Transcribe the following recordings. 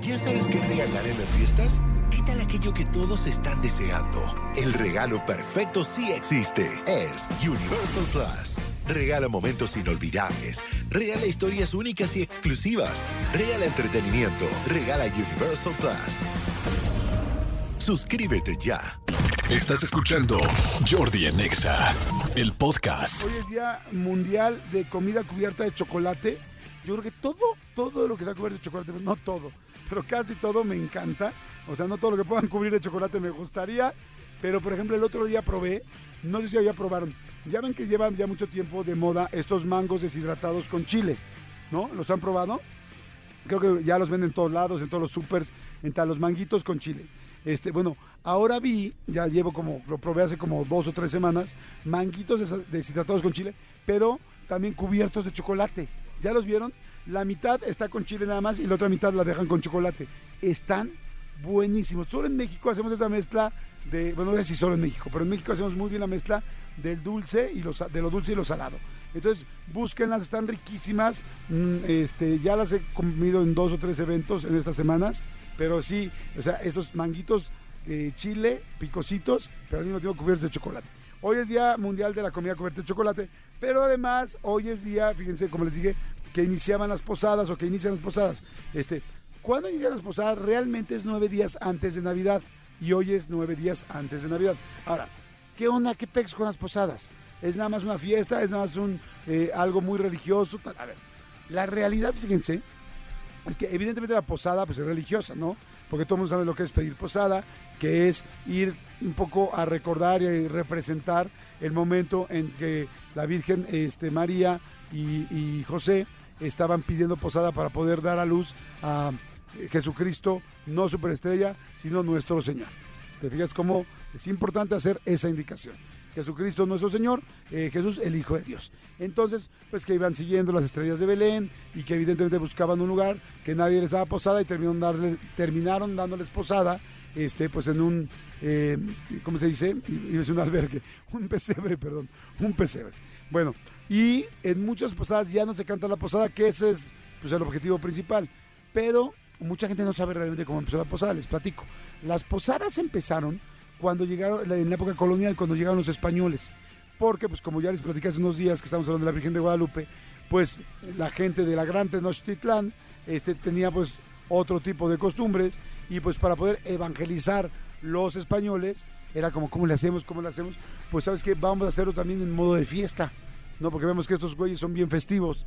¿Ya sabes qué regalar en las fiestas? ¿Qué tal aquello que todos están deseando? El regalo perfecto sí existe. Es Universal Plus. Regala momentos inolvidables. Regala historias únicas y exclusivas. Regala entretenimiento. Regala Universal Plus. Suscríbete ya. Estás escuchando Jordi Anexa, el podcast. Hoy es Día Mundial de Comida Cubierta de Chocolate. Yo creo que todo, todo lo que sea cubierto de chocolate, no todo, pero casi todo me encanta. O sea, no todo lo que puedan cubrir de chocolate me gustaría. Pero, por ejemplo, el otro día probé, no sé si ya probaron, ya ven que llevan ya mucho tiempo de moda estos mangos deshidratados con chile, ¿no? ¿Los han probado? Creo que ya los venden en todos lados, en todos los supers, en tal, los manguitos con chile. Este, bueno, ahora vi, ya llevo como, lo probé hace como dos o tres semanas, manguitos des- deshidratados con chile, pero también cubiertos de chocolate. ¿Ya los vieron? La mitad está con chile nada más y la otra mitad la dejan con chocolate. Están buenísimos. Solo en México hacemos esa mezcla de, bueno, no sé si solo en México, pero en México hacemos muy bien la mezcla del dulce y lo, sa- de lo dulce y lo salado. Entonces, búsquenlas, están riquísimas. Mm, Este, ya las he comido en dos o tres eventos en estas semanas, pero sí, o sea, estos manguitos eh, chile, picositos, pero al mismo tiempo cubiertos de chocolate. Hoy es Día Mundial de la Comida Cubierta de Chocolate, pero además hoy es día, fíjense, como les dije, que iniciaban las posadas o que inician las posadas. Este, ¿Cuándo inician las posadas? Realmente es nueve días antes de Navidad y hoy es nueve días antes de Navidad. Ahora, ¿qué onda? ¿Qué pex con las posadas? ¿Es nada más una fiesta? ¿Es nada más un, eh, algo muy religioso? A ver, la realidad, fíjense, es que evidentemente la posada pues es religiosa, ¿no? Porque todo el mundo sabe lo que es pedir posada, que es ir un poco a recordar y representar el momento en que la Virgen este, María y, y José estaban pidiendo posada para poder dar a luz a eh, Jesucristo, no superestrella, sino nuestro Señor. ¿Te fijas cómo es importante hacer esa indicación? Jesucristo nuestro Señor, eh, Jesús el Hijo de Dios. Entonces, pues que iban siguiendo las estrellas de Belén y que evidentemente buscaban un lugar que nadie les daba posada y terminaron, darle, terminaron dándoles posada, este, pues en un, eh, ¿cómo se dice? Un albergue, un pesebre, perdón, un pesebre. Bueno, y en muchas posadas ya no se canta la posada, que ese es pues, el objetivo principal. Pero mucha gente no sabe realmente cómo empezó la posada, les platico. Las posadas empezaron cuando llegaron, en la época colonial, cuando llegaron los españoles. Porque, pues como ya les platicé hace unos días que estamos hablando de la Virgen de Guadalupe, pues la gente de la Gran Tenochtitlán este, tenía pues otro tipo de costumbres y pues para poder evangelizar los españoles era como, ¿cómo le hacemos? ¿Cómo le hacemos? Pues sabes que vamos a hacerlo también en modo de fiesta, ¿no? Porque vemos que estos güeyes son bien festivos.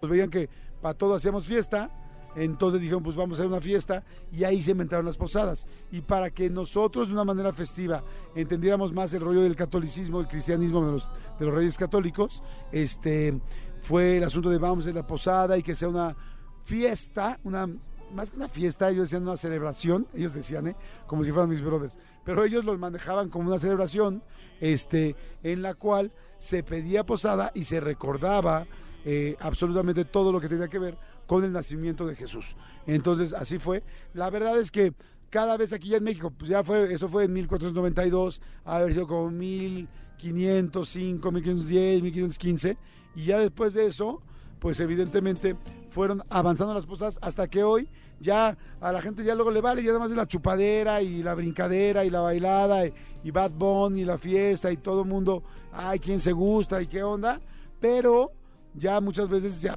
Pues veían que para todo hacíamos fiesta, entonces dijeron, pues vamos a hacer una fiesta y ahí se inventaron las posadas. Y para que nosotros de una manera festiva entendiéramos más el rollo del catolicismo, del cristianismo de los, de los reyes católicos, este fue el asunto de vamos a hacer la posada y que sea una fiesta, una más que una fiesta, ellos decían una celebración, ellos decían, ¿eh? como si fueran mis brothers, pero ellos los manejaban como una celebración, este, en la cual se pedía posada y se recordaba eh, absolutamente todo lo que tenía que ver con el nacimiento de Jesús. Entonces, así fue. La verdad es que cada vez aquí ya en México, pues ya fue, eso fue en 1492, ha haber sido como 1505, 1510, 1515, y ya después de eso, pues evidentemente fueron avanzando las posadas hasta que hoy ya a la gente ya luego le vale, ya además de la chupadera y la brincadera y la bailada y, y Bad Bunny y la fiesta y todo el mundo, ay, quién se gusta y qué onda, pero ya muchas veces ya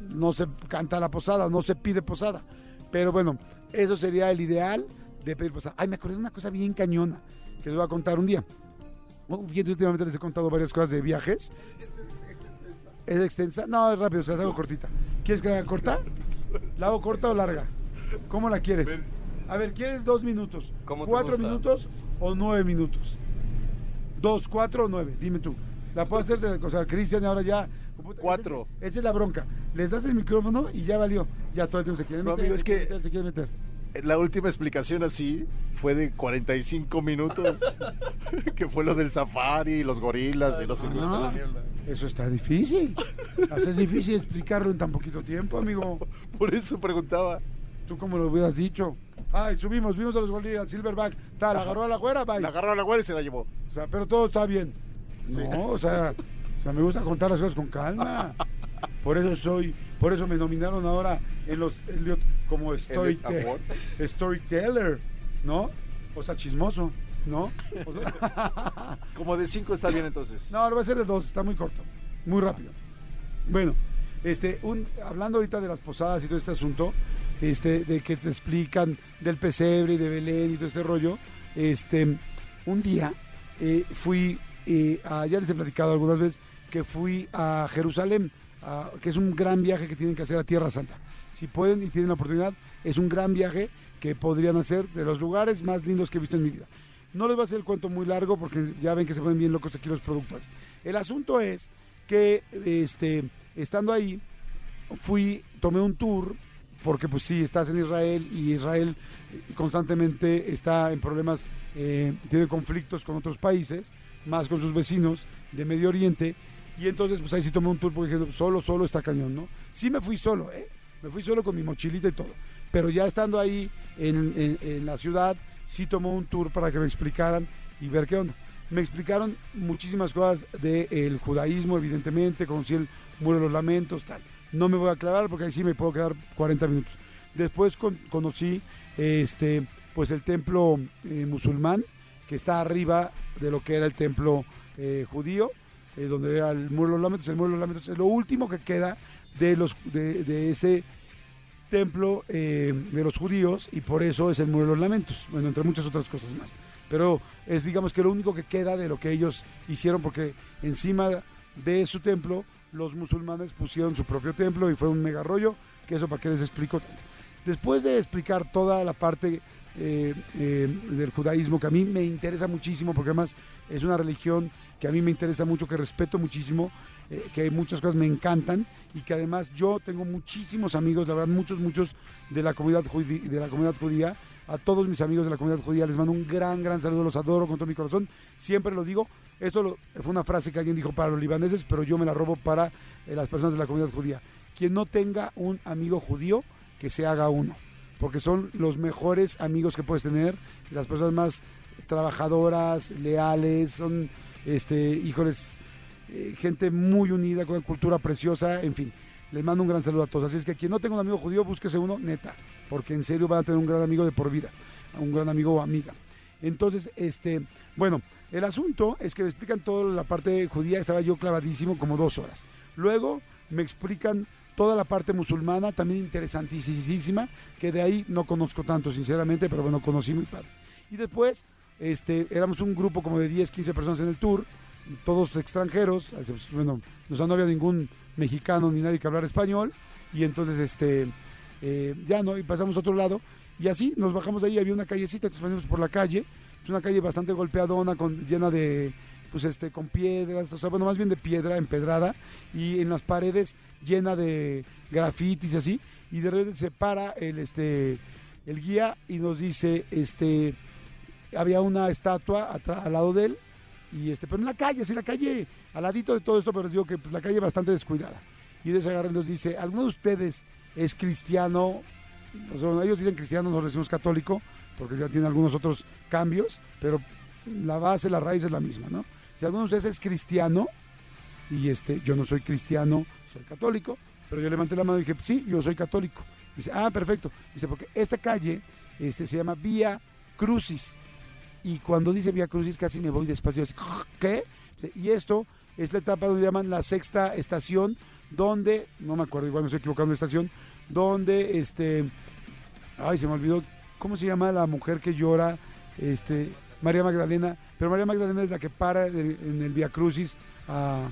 no se canta la posada, no se pide posada. Pero bueno, eso sería el ideal de pedir posada. Ay, me acordé de una cosa bien cañona que les voy a contar un día. Fíjate, últimamente les he contado varias cosas de viajes. ¿Es extensa? No, es rápido, se las hago cortita. ¿Quieres que la haga corta? ¿La hago corta o larga? ¿Cómo la quieres? A ver, ¿quieres dos minutos? ¿Cómo te ¿Cuatro minutos o nueve minutos? ¿Dos, cuatro o nueve? Dime tú. La puedo hacer de o sea, Cristian ahora ya. Cuatro. Esa, esa es la bronca. Les das el micrófono y ya valió. Ya todo el tiempo se quiere No, meter. amigo, es que- meter, se quiere meter. La última explicación así fue de 45 minutos, que fue lo del safari y los gorilas y los Ah, eso está difícil. O sea, es difícil explicarlo en tan poquito tiempo, amigo. Por eso preguntaba. Tú como lo hubieras dicho. Ay, subimos, vimos a los gorilas, al Silverback. Tal, agarró a la güera, bye. La agarró a la güera y se la llevó. O sea, pero todo está bien. Sí. No, o sea, o sea, me gusta contar las cosas con calma. Por eso soy, por eso me nominaron ahora en los Elliot como award. storyteller, ¿no? O sea, chismoso, ¿no? O sea- Como de cinco está bien entonces. no, ahora va a ser de dos, está muy corto, muy rápido. Bueno, este, un, hablando ahorita de las posadas y todo este asunto, este, de que te explican del pesebre y de Belén y todo este rollo, este, un día eh, fui, eh, a- ya les he platicado algunas veces, que fui a Jerusalén, a- que es un gran viaje que tienen que hacer a Tierra Santa. Si pueden y tienen la oportunidad, es un gran viaje que podrían hacer de los lugares más lindos que he visto en mi vida. No les voy a hacer el cuento muy largo porque ya ven que se ponen bien locos aquí los productores. El asunto es que este, estando ahí, fui, tomé un tour, porque pues sí, estás en Israel y Israel eh, constantemente está en problemas, eh, tiene conflictos con otros países, más con sus vecinos de Medio Oriente, y entonces pues ahí sí tomé un tour porque dije, solo, solo está cañón, ¿no? Sí me fui solo, ¿eh? Me fui solo con mi mochilita y todo, pero ya estando ahí en, en- la ciudad, sí tomó un tour para que me explicaran y ver qué onda. Me explicaron muchísimas cosas del judaísmo, evidentemente, conocí el muro de los lamentos, tal. No me voy a aclarar porque ahí sí me puedo quedar 40 minutos. Después con- conocí este, pues el templo eh, musulmán, que está arriba de lo que era el templo eh, judío, eh, donde era el muro de los lamentos. El muro de los lamentos es lo último que queda de, los, de, ese templo de los judíos y por eso es el muro de los lamentos, bueno, entre muchas otras cosas más. Pero es digamos que lo único que queda de lo que ellos hicieron porque encima de su templo los musulmanes pusieron su propio templo y fue un mega rollo, que eso para qué les explico. Después de explicar toda la parte eh, eh, del judaísmo que a mí me interesa muchísimo, porque además es una religión que a mí me interesa mucho, que respeto muchísimo, eh, que muchas cosas me encantan y que además yo tengo muchísimos amigos, la verdad muchos, muchos de la comunidad de la comunidad judía. A todos mis amigos de la comunidad judía les mando un gran, gran saludo, los adoro con todo mi corazón. Siempre lo digo. Esto lo- fue una frase que alguien dijo para los libaneses, pero yo me la robo para eh, las personas de la comunidad judía. Quien no tenga un amigo judío, que se haga uno, porque son los mejores amigos que puedes tener, las personas más trabajadoras, leales, son, este, híjoles, eh, gente muy unida, con una cultura preciosa, en fin. Les mando un gran saludo a todos. Así es que quien no tenga un amigo judío, búsquese uno, neta, porque en serio van a tener un gran amigo de por vida, un gran amigo o amiga. Entonces, este, bueno, el asunto es que me explican toda la parte judía, estaba yo clavadísimo como dos horas. Luego me explican toda la parte musulmana, también interesantísima, que de ahí no conozco tanto, sinceramente, pero bueno, conocí muy padre. Y después, este, éramos un grupo como de 10, 15 personas en el tour, todos extranjeros, bueno, o sea, no había ningún mexicano ni nadie que hablara español, y entonces, este, eh, ya no, y pasamos a otro lado, y así nos bajamos de ahí, había una callecita, entonces pasamos por la calle, es una calle bastante golpeadona, con, llena de, pues este, con piedras, o sea, bueno, más bien de piedra empedrada, y en las paredes llena de grafitis y así, y de repente se para el, este, el guía y nos dice, este, había una estatua atra- al lado de él, y este, pero en la calle, así la calle, al ladito de todo esto, pero les digo que pues, la calle bastante descuidada. Y de ese agarra y nos dice, ¿alguno de ustedes es cristiano? O sea, ellos dicen cristiano, nosotros decimos católico, porque ya tiene algunos otros cambios, pero la base, la raíz es la misma, ¿no? Si alguno de ustedes es cristiano, y este, yo no soy cristiano, soy católico, pero yo levanté la mano y dije, sí, yo soy católico. Dice, ah, perfecto. Dice, porque esta calle este, se llama Vía Crucis. Y cuando dice Vía Crucis casi me voy despacio. así, ¿Qué? Dice, Y esto es la etapa donde llaman la sexta estación, donde, no me acuerdo, igual me estoy equivocando de estación, donde, este, ay, se me olvidó, ¿cómo se llama la mujer que llora? Este, María Magdalena, pero María Magdalena es la que para en el Vía Crucis a,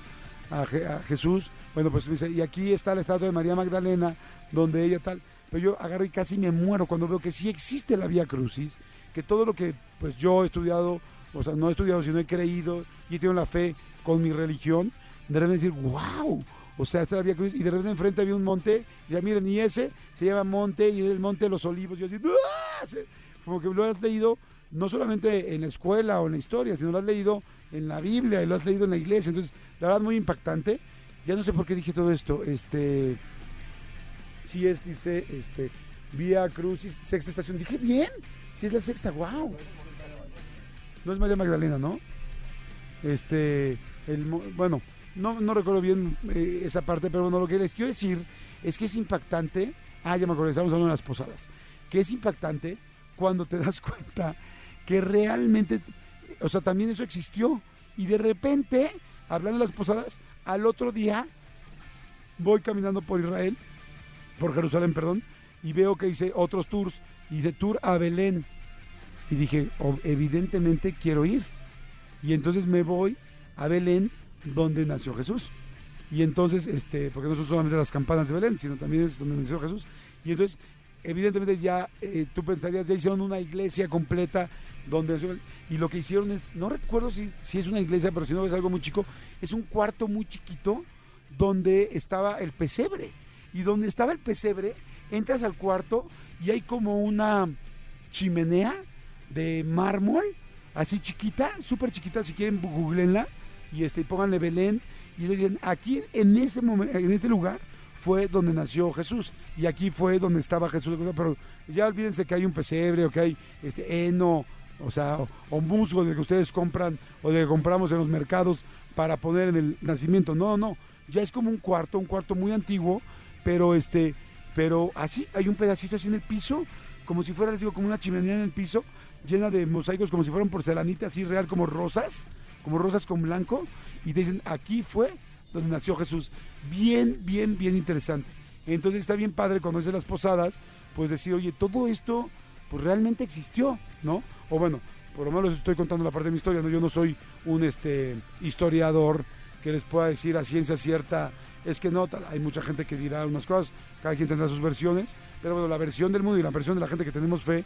a Je- a Jesús. Bueno, pues me dice, y aquí está la estatua de María Magdalena, donde ella tal. Pero yo agarro y casi me muero cuando veo que sí existe la Vía Crucis, que todo lo que pues yo he estudiado, o sea, no he estudiado, sino he creído y he tenido la fe con mi religión, de repente decir, wow, o sea, es la Vía Crucis, y de repente enfrente había un monte, y ya miren, y ese se llama monte, y es el monte de los olivos, y yo así, ¡ah! Se- como que lo has leído no solamente en la escuela o en la historia, sino lo has leído en la Biblia y lo has leído en la iglesia. Entonces, la verdad, muy impactante. Ya no sé por qué dije todo esto. Este, sí es, dice, este, Vía Crucis, sexta estación. Dije, bien, sí es la sexta, wow. No es María Magdalena, ¿no? Este, el, bueno, no, no recuerdo bien eh, esa parte, pero bueno, lo que les quiero decir es que es impactante Ah, ya me acuerdo, estamos hablando de las posadas. Que es impactante cuando te das cuenta que realmente, o sea, también eso existió. Y de repente, hablando de las posadas, al otro día voy caminando por Israel, por Jerusalén, perdón, y veo que hice otros tours. Y dice tour a Belén. Y dije, "Oh, evidentemente quiero ir. Y entonces me voy a Belén, donde nació Jesús. Y entonces, este, porque no son solamente las campanas de Belén, sino también es donde nació Jesús. Y entonces, evidentemente ya eh, tú pensarías, ya hicieron una iglesia completa donde nació- y lo que hicieron es, no recuerdo si, si es una iglesia, pero si no es algo muy chico, es un cuarto muy chiquito donde estaba el pesebre. Y donde estaba el pesebre, entras al cuarto y hay como una chimenea de mármol, así chiquita, súper chiquita, si quieren googleenla y este, y pónganle Belén y le dicen, aquí en ese momento, en este lugar fue donde nació Jesús y aquí fue donde estaba Jesús, pero ya olvídense que hay un pesebre o que hay este heno, o sea, o, o musgo de que ustedes compran o de que compramos en los mercados para poner en el nacimiento. No, no, ya es como un cuarto, un cuarto muy antiguo, pero este, pero así hay un pedacito así en el piso, como si fuera, les digo, como una chimenea en el piso, llena de mosaicos, como si fueran porcelanita así real, como rosas, como rosas con blanco, y te dicen, aquí fue donde nació Jesús. Bien, bien, bien interesante. Entonces está bien padre cuando es de las posadas, pues decir, oye, todo esto, pues realmente existió, ¿no? O bueno, por lo menos estoy contando la parte de mi historia, ¿no? Yo no soy un este historiador que les pueda decir a ciencia cierta, es que no, tal, hay mucha gente que dirá unas cosas, cada quien tendrá sus versiones, pero bueno, la versión del mundo y la versión de la gente que tenemos fe,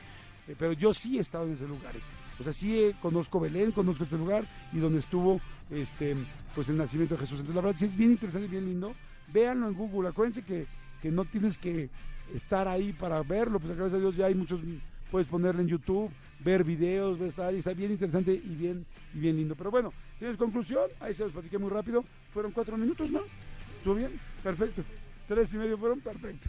eh, pero yo sí he estado en esos lugares. O sea, sí eh, conozco Belén, conozco este lugar y donde estuvo este pues el nacimiento de Jesús. Entonces, la verdad sí es bien interesante y bien lindo. Véanlo en Google. Acuérdense que, que no tienes que estar ahí para verlo, pues gracias a Dios ya hay muchos, puedes ponerlo en YouTube, ver videos, ver estar, y está bien interesante y bien, y bien lindo. Pero bueno, señores, conclusión, ahí se los platiqué muy rápido. Fueron cuatro minutos, ¿no? ¿Estuvo bien? Perfecto. Tres y medio fueron, perfecto.